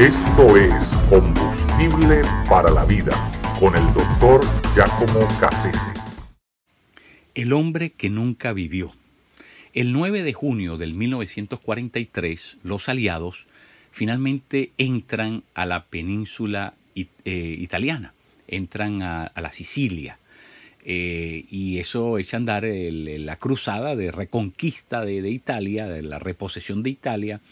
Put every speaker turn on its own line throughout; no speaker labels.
Esto es Combustible para la Vida con el doctor Giacomo Cassese.
El hombre que nunca vivió. El 9 de junio del 1943, los aliados finalmente entran a la península eh, italiana, entran a, la Sicilia. Eh, y eso echa a andar la cruzada de reconquista de, Italia, de la reposesión de Italia,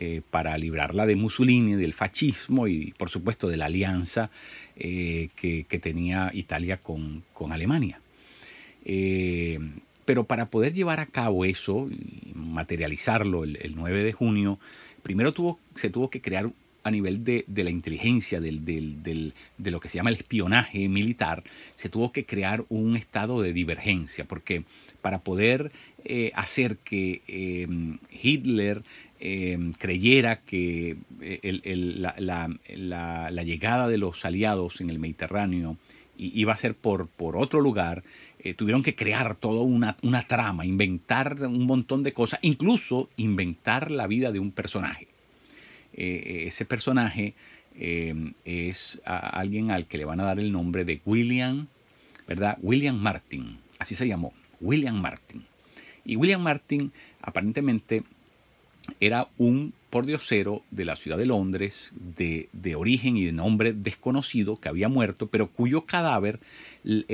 eh, para librarla de Mussolini, del fascismo y por supuesto de la alianza que, tenía Italia con, Alemania. pero para poder llevar a cabo eso, materializarlo el, el 9 de junio, primero se tuvo que crear a nivel de, la inteligencia, de lo que se llama el espionaje militar, se tuvo que crear un estado de divergencia, porque para poder eh, hacer que Hitler em, creyera que eh, la, llegada de los aliados en el Mediterráneo iba a ser por, otro lugar, eh, tuvieron que crear toda una, trama, inventar un montón de cosas, incluso inventar la vida de un personaje. Eh, ese personaje eh, es alguien al que le van a dar el nombre de William, ¿verdad? William Martin, así se llamó, William Martin. Y William Martin aparentemente era un pordiosero de la ciudad de Londres, de, origen y de nombre desconocido, que había muerto, pero cuyo cadáver el,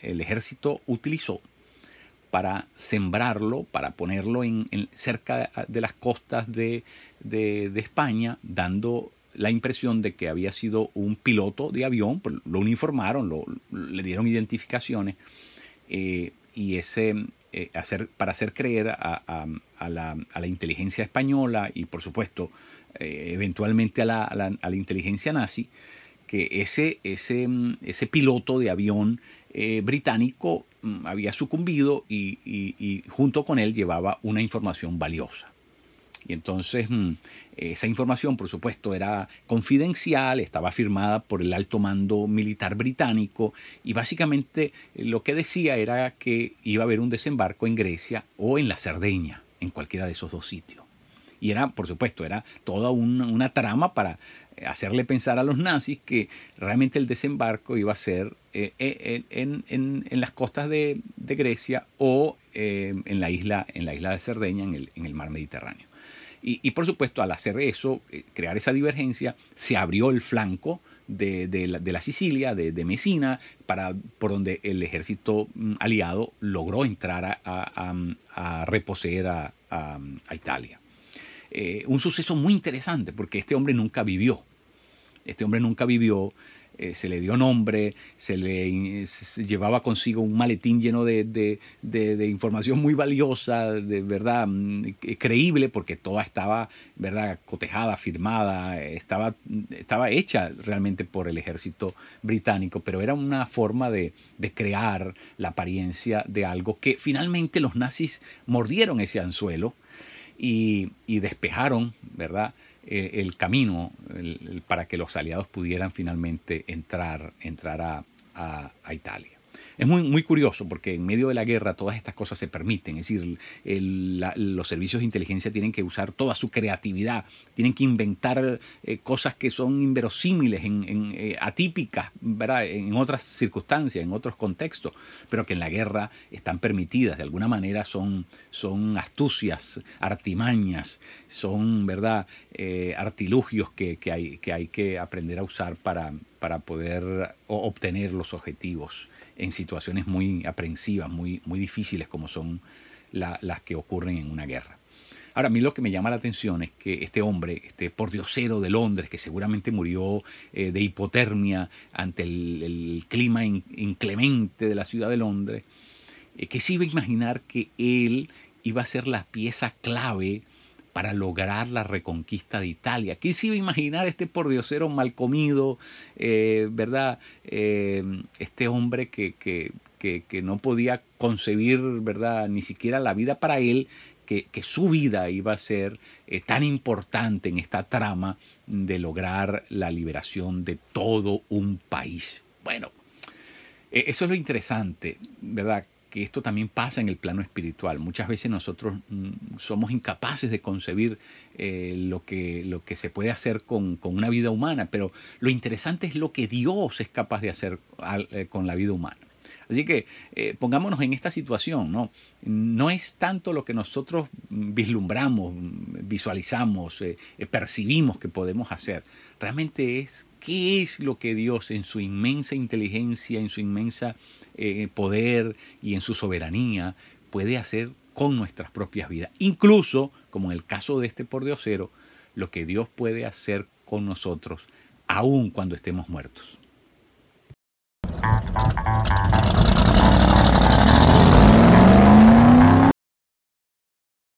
el ejército utilizó para sembrarlo, para ponerlo en, cerca de las costas de, España, dando la impresión de que había sido un piloto de avión, pues, lo uniformaron, lo, le dieron identificaciones, eh, y ese, eh, hacer, para hacer creer a, la, inteligencia española y por supuesto eh, eventualmente a la, inteligencia nazi, que ese, ese, ese piloto de avión británico Mm, había sucumbido y, junto con él llevaba una información valiosa. Y entonces mm, esa información, por supuesto, era confidencial, estaba firmada por el alto mando militar británico y básicamente eh, lo que decía era que iba a haber un desembarco en Grecia o en la Cerdeña, en cualquiera de esos dos sitios. Y era, por supuesto, era toda una trama para hacerle pensar a los nazis que realmente el desembarco iba a ser eh, eh, en, las costas de, Grecia o eh, en, la isla, en la isla de Cerdeña, en el, en el mar Mediterráneo. Y, por supuesto, al hacer eso, crear esa divergencia, se abrió el flanco de, la, Sicilia, de, de, Mesina, para, por donde el ejército mm, aliado logró entrar a, reposeer a, Italia. un suceso muy interesante porque este hombre nunca vivió este hombre nunca vivió, eh, se le dio nombre, se le llevaba consigo un maletín lleno de, información muy valiosa, de verdad mm, creíble, porque toda estaba verdad cotejada, firmada, estaba, estaba hecha realmente por el ejército británico, pero era una forma de, crear la apariencia de algo que finalmente los nazis mordieron ese anzuelo y, y despejaron, ¿verdad? Eh, el camino para que los aliados pudieran finalmente entrar, entrar a Italia. Es muy, muy curioso porque en medio de la guerra todas estas cosas se permiten, es decir, los servicios de inteligencia tienen que usar toda su creatividad, tienen que inventar eh, cosas que son inverosímiles, en, eh, atípicas, ¿verdad? en otras circunstancias, en otros contextos, pero que en la guerra están permitidas, de alguna manera son, son astucias, artimañas, son ¿verdad? Eh, artilugios que, que hay que aprender a usar para, para poder obtener los objetivos en situaciones muy aprensivas, muy, muy difíciles como son las que ocurren en una guerra. Ahora, a mí lo que me llama la atención es que este hombre, este pordiosero de Londres, que seguramente murió eh, de hipotermia ante el, clima inclemente de la ciudad de Londres, eh, que se iba a imaginar que él iba a ser la pieza clave para lograr la reconquista de Italia. ¿Quién se iba a imaginar este pordiosero mal comido, eh, verdad? Eh, este hombre que, que, que, no podía concebir, verdad, ni siquiera la vida para él, que, su vida iba a ser eh, tan importante en esta trama de lograr la liberación de todo un país. Bueno, eso es lo interesante, ¿verdad? Que esto también pasa en el plano espiritual. Muchas veces nosotros mm, somos incapaces de concebir eh, lo, que, lo que se puede hacer con, una vida humana, pero lo interesante es lo que Dios es capaz de hacer eh, con la vida humana. Así que eh, pongámonos en esta situación, ¿no? No es tanto lo que nosotros vislumbramos, visualizamos, percibimos que podemos hacer. Realmente es qué es lo que Dios en su inmensa inteligencia, en su inmensa eh, poder y en su soberanía puede hacer con nuestras propias vidas. Incluso, como en el caso de este pordiosero, lo que Dios puede hacer con nosotros, aun cuando estemos muertos.